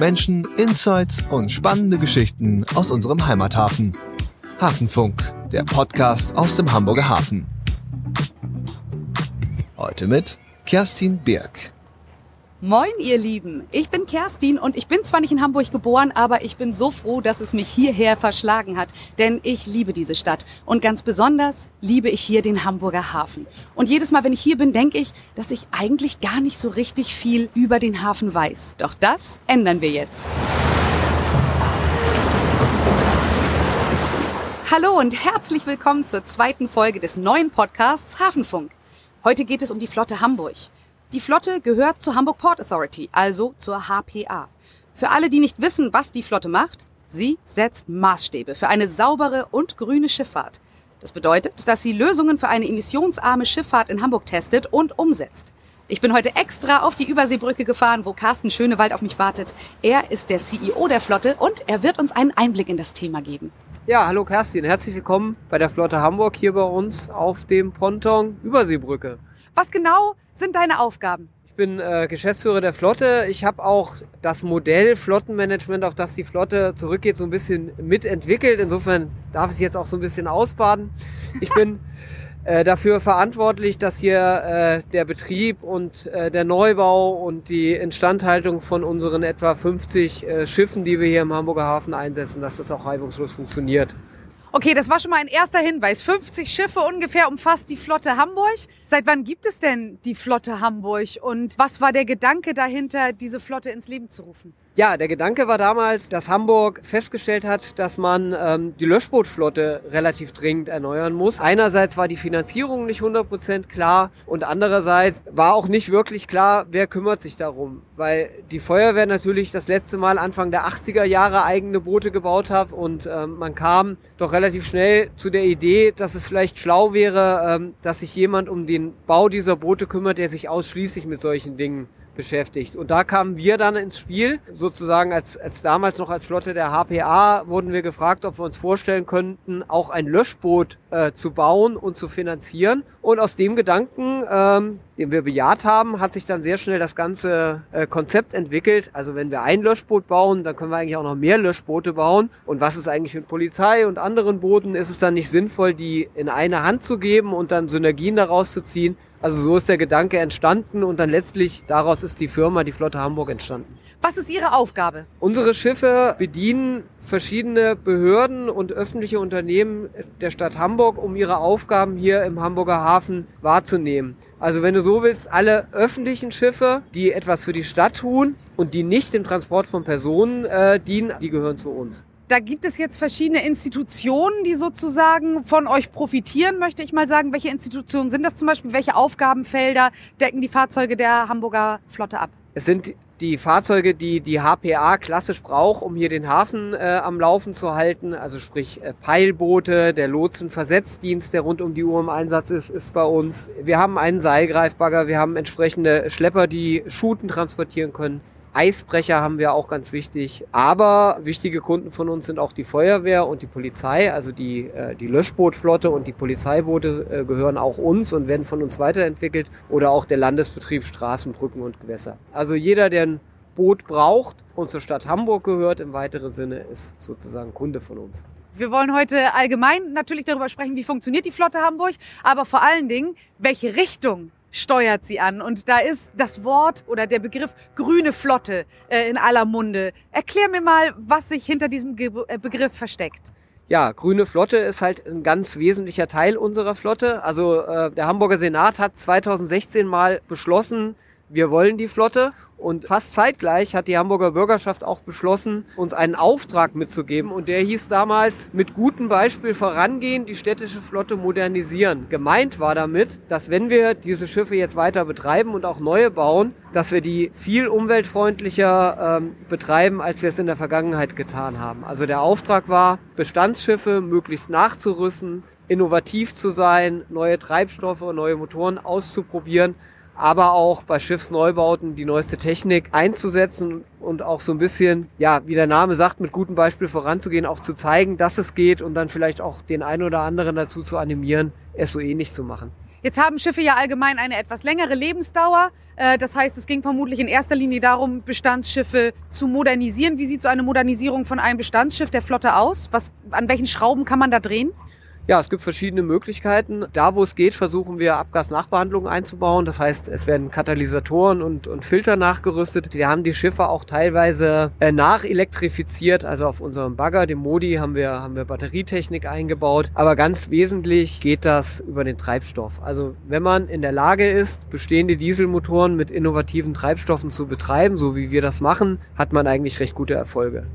Menschen, Insights und spannende Geschichten aus unserem Heimathafen. Hafenfunk, der Podcast aus dem Hamburger Hafen. Heute mit Kerstin Birk. Moin, ihr Lieben. Ich bin Kerstin und ich bin zwar nicht in Hamburg geboren, aber ich bin so froh, dass es mich hierher verschlagen hat. Denn ich liebe diese Stadt. Und ganz besonders liebe ich hier den Hamburger Hafen. Und jedes Mal, wenn ich hier bin, denke ich, dass ich eigentlich gar nicht so richtig viel über den Hafen weiß. Doch das ändern wir jetzt. Hallo und herzlich willkommen zur zweiten Folge des neuen Podcasts Hafenfunk. Heute geht es um die Flotte Hamburg. Die Flotte gehört zur Hamburg Port Authority, also zur HPA. Für alle, die nicht wissen, was die Flotte macht, sie setzt Maßstäbe für eine saubere und grüne Schifffahrt. Das bedeutet, dass sie Lösungen für eine emissionsarme Schifffahrt in Hamburg testet und umsetzt. Ich bin heute extra auf die Überseebrücke gefahren, wo Carsten Schönewald auf mich wartet. Er ist der CEO der Flotte und er wird uns einen Einblick in das Thema geben. Ja, hallo Kerstin, herzlich willkommen bei der Flotte Hamburg hier bei uns auf dem Ponton Überseebrücke. Was genau sind deine Aufgaben? Ich bin äh, Geschäftsführer der Flotte. Ich habe auch das Modell Flottenmanagement, auf das die Flotte zurückgeht, so ein bisschen mitentwickelt. Insofern darf ich es jetzt auch so ein bisschen ausbaden. Ich bin äh, dafür verantwortlich, dass hier äh, der Betrieb und äh, der Neubau und die Instandhaltung von unseren etwa 50 äh, Schiffen, die wir hier im Hamburger Hafen einsetzen, dass das auch reibungslos funktioniert. Okay, das war schon mal ein erster Hinweis. 50 Schiffe ungefähr umfasst die Flotte Hamburg. Seit wann gibt es denn die Flotte Hamburg und was war der Gedanke dahinter, diese Flotte ins Leben zu rufen? Ja, der Gedanke war damals, dass Hamburg festgestellt hat, dass man ähm, die Löschbootflotte relativ dringend erneuern muss. Einerseits war die Finanzierung nicht 100% klar und andererseits war auch nicht wirklich klar, wer kümmert sich darum. Weil die Feuerwehr natürlich das letzte Mal Anfang der 80er Jahre eigene Boote gebaut hat und ähm, man kam doch relativ schnell zu der Idee, dass es vielleicht schlau wäre, ähm, dass sich jemand um den Bau dieser Boote kümmert, der sich ausschließlich mit solchen Dingen beschäftigt. Und da kamen wir dann ins Spiel, sozusagen als, als damals noch als Flotte der HPA wurden wir gefragt, ob wir uns vorstellen könnten, auch ein Löschboot äh, zu bauen und zu finanzieren. Und aus dem Gedanken, ähm, den wir bejaht haben, hat sich dann sehr schnell das ganze äh, Konzept entwickelt. Also wenn wir ein Löschboot bauen, dann können wir eigentlich auch noch mehr Löschboote bauen. Und was ist eigentlich mit Polizei und anderen Booten? Ist es dann nicht sinnvoll, die in eine Hand zu geben und dann Synergien daraus zu ziehen? Also so ist der Gedanke entstanden und dann letztlich daraus ist die Firma, die Flotte Hamburg entstanden. Was ist Ihre Aufgabe? Unsere Schiffe bedienen verschiedene Behörden und öffentliche Unternehmen der Stadt Hamburg, um ihre Aufgaben hier im Hamburger Hafen wahrzunehmen. Also wenn du so willst, alle öffentlichen Schiffe, die etwas für die Stadt tun und die nicht dem Transport von Personen äh, dienen, die gehören zu uns. Da gibt es jetzt verschiedene Institutionen, die sozusagen von euch profitieren, möchte ich mal sagen. Welche Institutionen sind das zum Beispiel? Welche Aufgabenfelder decken die Fahrzeuge der Hamburger Flotte ab? Es sind die Fahrzeuge, die die HPA klassisch braucht, um hier den Hafen äh, am Laufen zu halten. Also sprich äh, Peilboote, der Lotsenversetzdienst, der rund um die Uhr im Einsatz ist, ist bei uns. Wir haben einen Seilgreifbagger, wir haben entsprechende Schlepper, die Schuten transportieren können. Eisbrecher haben wir auch ganz wichtig. Aber wichtige Kunden von uns sind auch die Feuerwehr und die Polizei. Also die, äh, die Löschbootflotte und die Polizeiboote äh, gehören auch uns und werden von uns weiterentwickelt. Oder auch der Landesbetrieb Straßen, Brücken und Gewässer. Also jeder, der ein Boot braucht und zur Stadt Hamburg gehört, im weiteren Sinne ist sozusagen Kunde von uns. Wir wollen heute allgemein natürlich darüber sprechen, wie funktioniert die Flotte Hamburg, aber vor allen Dingen, welche Richtung steuert sie an. Und da ist das Wort oder der Begriff grüne Flotte äh, in aller Munde. Erklär mir mal, was sich hinter diesem Ge äh, Begriff versteckt. Ja, grüne Flotte ist halt ein ganz wesentlicher Teil unserer Flotte. Also äh, der Hamburger Senat hat 2016 mal beschlossen, wir wollen die Flotte und fast zeitgleich hat die Hamburger Bürgerschaft auch beschlossen, uns einen Auftrag mitzugeben. Und der hieß damals, mit gutem Beispiel vorangehen, die städtische Flotte modernisieren. Gemeint war damit, dass wenn wir diese Schiffe jetzt weiter betreiben und auch neue bauen, dass wir die viel umweltfreundlicher ähm, betreiben, als wir es in der Vergangenheit getan haben. Also der Auftrag war, Bestandsschiffe möglichst nachzurüsten, innovativ zu sein, neue Treibstoffe, neue Motoren auszuprobieren aber auch bei Schiffsneubauten die neueste Technik einzusetzen und auch so ein bisschen, ja, wie der Name sagt, mit gutem Beispiel voranzugehen, auch zu zeigen, dass es geht und dann vielleicht auch den einen oder anderen dazu zu animieren, es so ähnlich zu machen. Jetzt haben Schiffe ja allgemein eine etwas längere Lebensdauer. Äh, Das heißt, es ging vermutlich in erster Linie darum, Bestandsschiffe zu modernisieren. Wie sieht so eine Modernisierung von einem Bestandsschiff der Flotte aus? Was, an welchen Schrauben kann man da drehen? Ja, es gibt verschiedene Möglichkeiten. Da, wo es geht, versuchen wir Abgasnachbehandlungen einzubauen. Das heißt, es werden Katalysatoren und, und Filter nachgerüstet. Wir haben die Schiffe auch teilweise äh, nachelektrifiziert. Also auf unserem Bagger, dem Modi, haben wir, haben wir Batterietechnik eingebaut. Aber ganz wesentlich geht das über den Treibstoff. Also wenn man in der Lage ist, bestehende Dieselmotoren mit innovativen Treibstoffen zu betreiben, so wie wir das machen, hat man eigentlich recht gute Erfolge.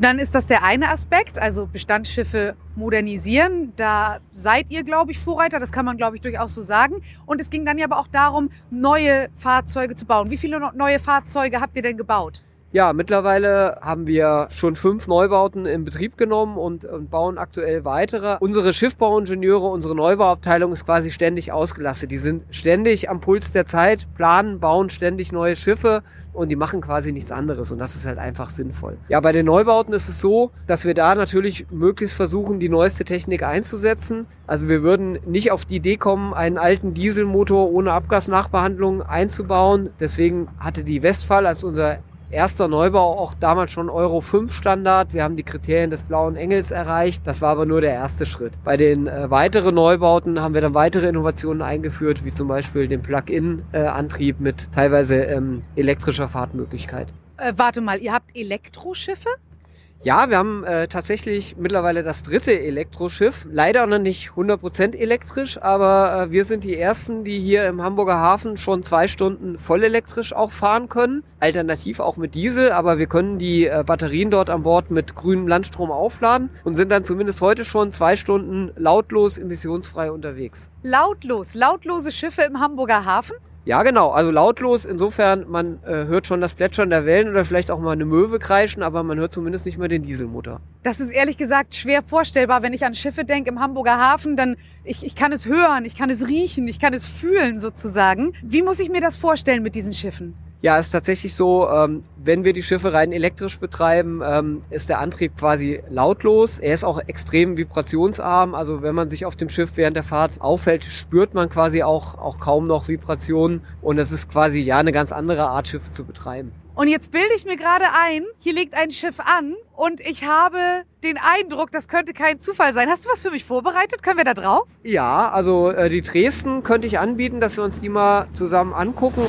Dann ist das der eine Aspekt, also Bestandsschiffe modernisieren. Da seid ihr, glaube ich, Vorreiter, das kann man, glaube ich, durchaus so sagen. Und es ging dann ja aber auch darum, neue Fahrzeuge zu bauen. Wie viele neue Fahrzeuge habt ihr denn gebaut? Ja, mittlerweile haben wir schon fünf Neubauten in Betrieb genommen und, und bauen aktuell weitere. Unsere Schiffbauingenieure, unsere Neubauabteilung ist quasi ständig ausgelastet. Die sind ständig am Puls der Zeit, planen, bauen ständig neue Schiffe und die machen quasi nichts anderes und das ist halt einfach sinnvoll. Ja, bei den Neubauten ist es so, dass wir da natürlich möglichst versuchen, die neueste Technik einzusetzen. Also wir würden nicht auf die Idee kommen, einen alten Dieselmotor ohne Abgasnachbehandlung einzubauen. Deswegen hatte die Westphal als unser erster Neubau auch damals schon Euro 5 Standard. Wir haben die Kriterien des blauen Engels erreicht. Das war aber nur der erste Schritt. Bei den äh, weiteren Neubauten haben wir dann weitere Innovationen eingeführt, wie zum Beispiel den Plug-in-Antrieb mit teilweise ähm, elektrischer Fahrtmöglichkeit. Äh, warte mal, ihr habt Elektroschiffe? Ja, wir haben äh, tatsächlich mittlerweile das dritte Elektroschiff. Leider noch nicht 100% elektrisch, aber äh, wir sind die Ersten, die hier im Hamburger Hafen schon zwei Stunden voll elektrisch auch fahren können. Alternativ auch mit Diesel, aber wir können die äh, Batterien dort an Bord mit grünem Landstrom aufladen und sind dann zumindest heute schon zwei Stunden lautlos emissionsfrei unterwegs. Lautlos, lautlose Schiffe im Hamburger Hafen? Ja, genau. Also lautlos. Insofern, man äh, hört schon das Plätschern der Wellen oder vielleicht auch mal eine Möwe kreischen, aber man hört zumindest nicht mehr den Dieselmotor. Das ist ehrlich gesagt schwer vorstellbar. Wenn ich an Schiffe denke im Hamburger Hafen, dann ich, ich kann es hören, ich kann es riechen, ich kann es fühlen sozusagen. Wie muss ich mir das vorstellen mit diesen Schiffen? Ja, ist tatsächlich so, ähm, wenn wir die Schiffe rein elektrisch betreiben, ähm, ist der Antrieb quasi lautlos. Er ist auch extrem vibrationsarm. Also wenn man sich auf dem Schiff während der Fahrt auffällt, spürt man quasi auch, auch kaum noch Vibrationen. Und es ist quasi ja eine ganz andere Art, Schiffe zu betreiben. Und jetzt bilde ich mir gerade ein, hier liegt ein Schiff an und ich habe den Eindruck, das könnte kein Zufall sein. Hast du was für mich vorbereitet? Können wir da drauf? Ja, also äh, die Dresden könnte ich anbieten, dass wir uns die mal zusammen angucken.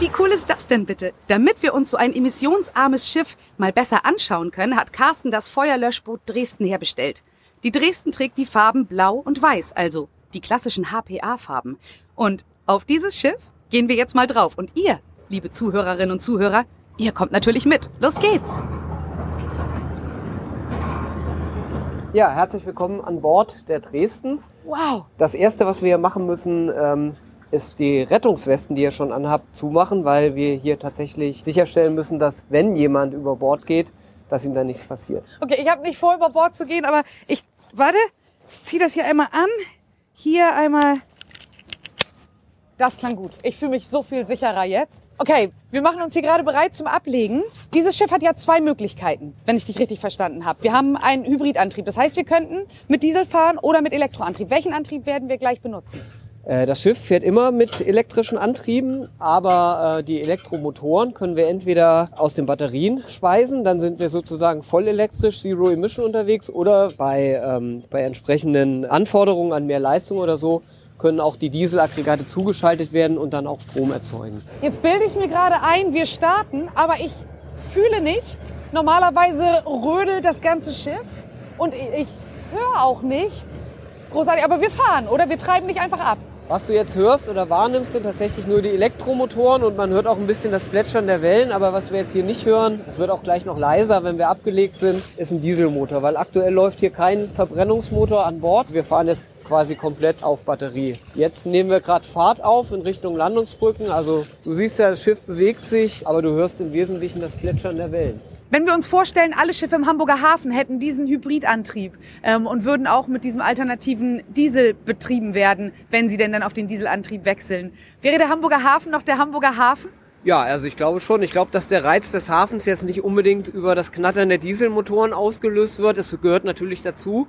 Wie cool ist das denn bitte? Damit wir uns so ein emissionsarmes Schiff mal besser anschauen können, hat Carsten das Feuerlöschboot Dresden herbestellt. Die Dresden trägt die Farben Blau und Weiß, also die klassischen HPA-Farben. Und auf dieses Schiff gehen wir jetzt mal drauf. Und ihr, liebe Zuhörerinnen und Zuhörer, ihr kommt natürlich mit. Los geht's! Ja, herzlich willkommen an Bord der Dresden. Wow! Das erste, was wir hier machen müssen, ähm, ist die Rettungswesten, die ihr schon anhabt, zumachen, weil wir hier tatsächlich sicherstellen müssen, dass wenn jemand über Bord geht, dass ihm da nichts passiert. Okay, ich habe nicht vor, über Bord zu gehen, aber ich, warte, zieh das hier einmal an. Hier einmal. Das klang gut. Ich fühle mich so viel sicherer jetzt. Okay, wir machen uns hier gerade bereit zum Ablegen. Dieses Schiff hat ja zwei Möglichkeiten, wenn ich dich richtig verstanden habe. Wir haben einen Hybridantrieb. Das heißt, wir könnten mit Diesel fahren oder mit Elektroantrieb. Welchen Antrieb werden wir gleich benutzen? Äh, Das Schiff fährt immer mit elektrischen Antrieben, aber äh, die Elektromotoren können wir entweder aus den Batterien speisen, dann sind wir sozusagen voll elektrisch, Zero Emission unterwegs, oder bei, ähm, bei entsprechenden Anforderungen an mehr Leistung oder so können auch die Dieselaggregate zugeschaltet werden und dann auch Strom erzeugen. Jetzt bilde ich mir gerade ein, wir starten, aber ich fühle nichts. Normalerweise rödelt das ganze Schiff und ich, ich höre auch nichts. Großartig, aber wir fahren oder wir treiben nicht einfach ab. Was du jetzt hörst oder wahrnimmst, sind tatsächlich nur die Elektromotoren und man hört auch ein bisschen das Plätschern der Wellen. Aber was wir jetzt hier nicht hören, es wird auch gleich noch leiser, wenn wir abgelegt sind, ist ein Dieselmotor, weil aktuell läuft hier kein Verbrennungsmotor an Bord. Wir fahren jetzt quasi komplett auf Batterie. Jetzt nehmen wir gerade Fahrt auf in Richtung Landungsbrücken. Also du siehst ja, das Schiff bewegt sich, aber du hörst im Wesentlichen das Plätschern der Wellen. Wenn wir uns vorstellen, alle Schiffe im Hamburger Hafen hätten diesen Hybridantrieb ähm, und würden auch mit diesem alternativen Diesel betrieben werden, wenn sie denn dann auf den Dieselantrieb wechseln. Wäre der Hamburger Hafen noch der Hamburger Hafen? Ja, also ich glaube schon. Ich glaube, dass der Reiz des Hafens jetzt nicht unbedingt über das Knattern der Dieselmotoren ausgelöst wird. Es gehört natürlich dazu.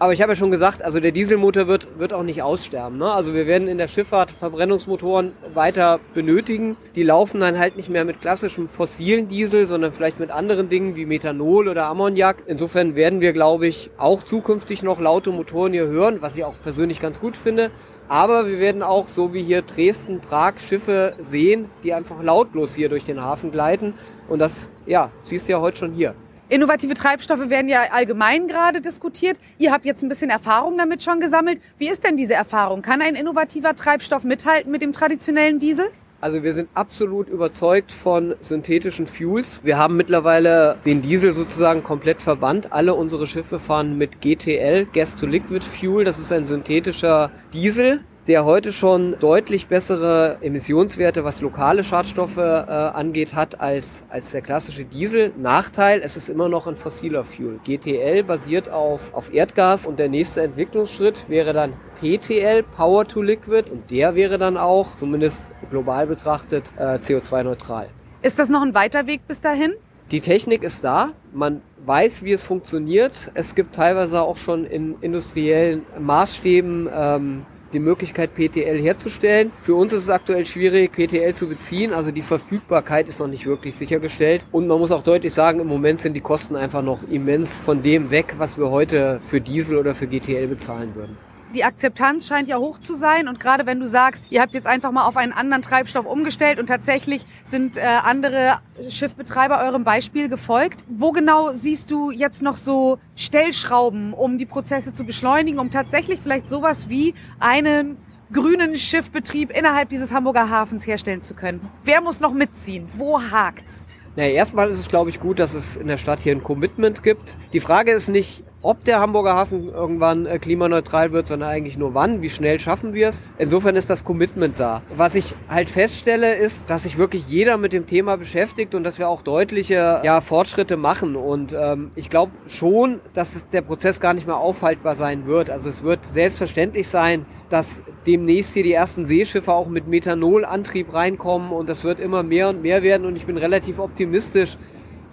Aber ich habe ja schon gesagt, also der Dieselmotor wird, wird auch nicht aussterben. Ne? Also wir werden in der Schifffahrt Verbrennungsmotoren weiter benötigen. Die laufen dann halt nicht mehr mit klassischem fossilen Diesel, sondern vielleicht mit anderen Dingen wie Methanol oder Ammoniak. Insofern werden wir, glaube ich, auch zukünftig noch laute Motoren hier hören, was ich auch persönlich ganz gut finde. Aber wir werden auch, so wie hier Dresden, Prag, Schiffe sehen, die einfach lautlos hier durch den Hafen gleiten. Und das, ja, siehst du ja heute schon hier. Innovative Treibstoffe werden ja allgemein gerade diskutiert. Ihr habt jetzt ein bisschen Erfahrung damit schon gesammelt. Wie ist denn diese Erfahrung? Kann ein innovativer Treibstoff mithalten mit dem traditionellen Diesel? Also wir sind absolut überzeugt von synthetischen Fuels. Wir haben mittlerweile den Diesel sozusagen komplett verbannt. Alle unsere Schiffe fahren mit GTL, Gas to Liquid Fuel. Das ist ein synthetischer Diesel, der heute schon deutlich bessere Emissionswerte, was lokale Schadstoffe äh, angeht, hat als, als der klassische Diesel. Nachteil, es ist immer noch ein fossiler Fuel. GTL basiert auf, auf Erdgas und der nächste Entwicklungsschritt wäre dann PTL, Power to Liquid, und der wäre dann auch, zumindest global betrachtet, äh, CO2-neutral. Ist das noch ein weiter Weg bis dahin? Die Technik ist da. Man weiß, wie es funktioniert. Es gibt teilweise auch schon in industriellen Maßstäben ähm, die Möglichkeit, PTL herzustellen. Für uns ist es aktuell schwierig, PTL zu beziehen. Also die Verfügbarkeit ist noch nicht wirklich sichergestellt. Und man muss auch deutlich sagen, im Moment sind die Kosten einfach noch immens von dem weg, was wir heute für Diesel oder für GTL bezahlen würden die Akzeptanz scheint ja hoch zu sein. Und gerade wenn du sagst, ihr habt jetzt einfach mal auf einen anderen Treibstoff umgestellt und tatsächlich sind äh, andere Schiffbetreiber eurem Beispiel gefolgt. Wo genau siehst du jetzt noch so Stellschrauben, um die Prozesse zu beschleunigen, um tatsächlich vielleicht sowas wie einen grünen Schiffbetrieb innerhalb dieses Hamburger Hafens herstellen zu können? Wer muss noch mitziehen? Wo hakt's? Naja, erstmal ist es, glaube ich, gut, dass es in der Stadt hier ein Commitment gibt. Die Frage ist nicht, ob der Hamburger Hafen irgendwann äh, klimaneutral wird, sondern eigentlich nur wann, wie schnell schaffen wir es. Insofern ist das Commitment da. Was ich halt feststelle, ist, dass sich wirklich jeder mit dem Thema beschäftigt und dass wir auch deutliche ja, Fortschritte machen. Und ähm, ich glaube schon, dass der Prozess gar nicht mehr aufhaltbar sein wird. Also es wird selbstverständlich sein, dass demnächst hier die ersten Seeschiffe auch mit Methanolantrieb reinkommen und das wird immer mehr und mehr werden und ich bin relativ optimistisch,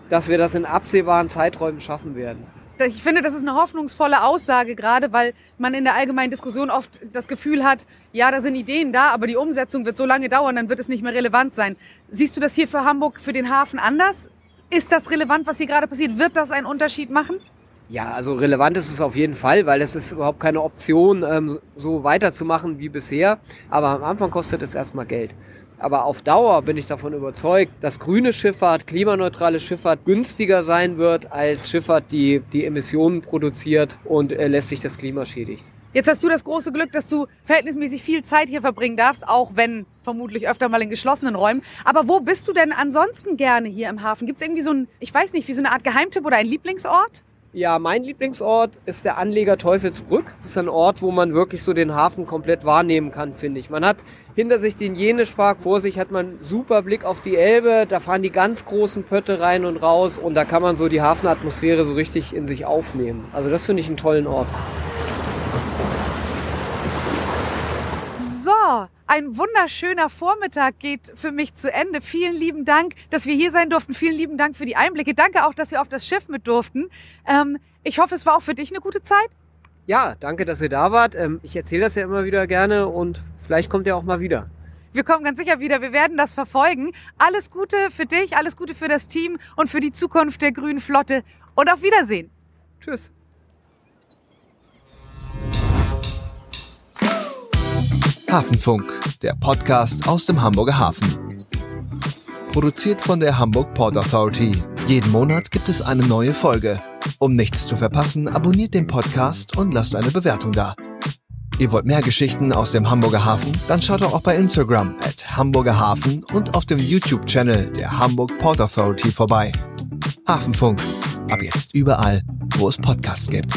dass wir das in absehbaren Zeiträumen schaffen werden ich finde, das ist eine hoffnungsvolle Aussage, gerade weil man in der allgemeinen Diskussion oft das Gefühl hat, ja, da sind Ideen da, aber die Umsetzung wird so lange dauern, dann wird es nicht mehr relevant sein. Siehst du das hier für Hamburg, für den Hafen anders? Ist das relevant, was hier gerade passiert? Wird das einen Unterschied machen? Ja, also relevant ist es auf jeden Fall, weil es ist überhaupt keine Option, ähm, so weiterzumachen wie bisher. Aber am Anfang kostet es erstmal Geld. Aber auf Dauer bin ich davon überzeugt, dass grüne Schifffahrt, klimaneutrale Schifffahrt günstiger sein wird als Schifffahrt, die die Emissionen produziert und äh, lässt das Klima schädigt. Jetzt hast du das große Glück, dass du verhältnismäßig viel Zeit hier verbringen darfst, auch wenn vermutlich öfter mal in geschlossenen Räumen. Aber wo bist du denn ansonsten gerne hier im Hafen? Gibt es irgendwie so ein, ich weiß nicht, wie so eine Art Geheimtipp oder ein Lieblingsort? Ja, mein Lieblingsort ist der Anleger Teufelsbrück. Das ist ein Ort, wo man wirklich so den Hafen komplett wahrnehmen kann, finde ich. Man hat hinter sich den Jenespark, vor sich hat man super Blick auf die Elbe. Da fahren die ganz großen Pötte rein und raus und da kann man so die Hafenatmosphäre so richtig in sich aufnehmen. Also das finde ich einen tollen Ort. So, ein wunderschöner Vormittag geht für mich zu Ende. Vielen lieben Dank, dass wir hier sein durften. Vielen lieben Dank für die Einblicke. Danke auch, dass wir auf das Schiff mit durften. Ähm, ich hoffe, es war auch für dich eine gute Zeit. Ja, danke, dass ihr da wart. Ähm, ich erzähle das ja immer wieder gerne und vielleicht kommt ihr auch mal wieder. Wir kommen ganz sicher wieder. Wir werden das verfolgen. Alles Gute für dich, alles Gute für das Team und für die Zukunft der Grünen Flotte. Und auf Wiedersehen. Tschüss. Hafenfunk, der Podcast aus dem Hamburger Hafen. Produziert von der Hamburg Port Authority. Jeden Monat gibt es eine neue Folge. Um nichts zu verpassen, abonniert den Podcast und lasst eine Bewertung da. Ihr wollt mehr Geschichten aus dem Hamburger Hafen? Dann schaut doch auch bei Instagram at Hamburger Hafen und auf dem YouTube-Channel der Hamburg Port Authority vorbei. Hafenfunk. Ab jetzt überall, wo es Podcasts gibt.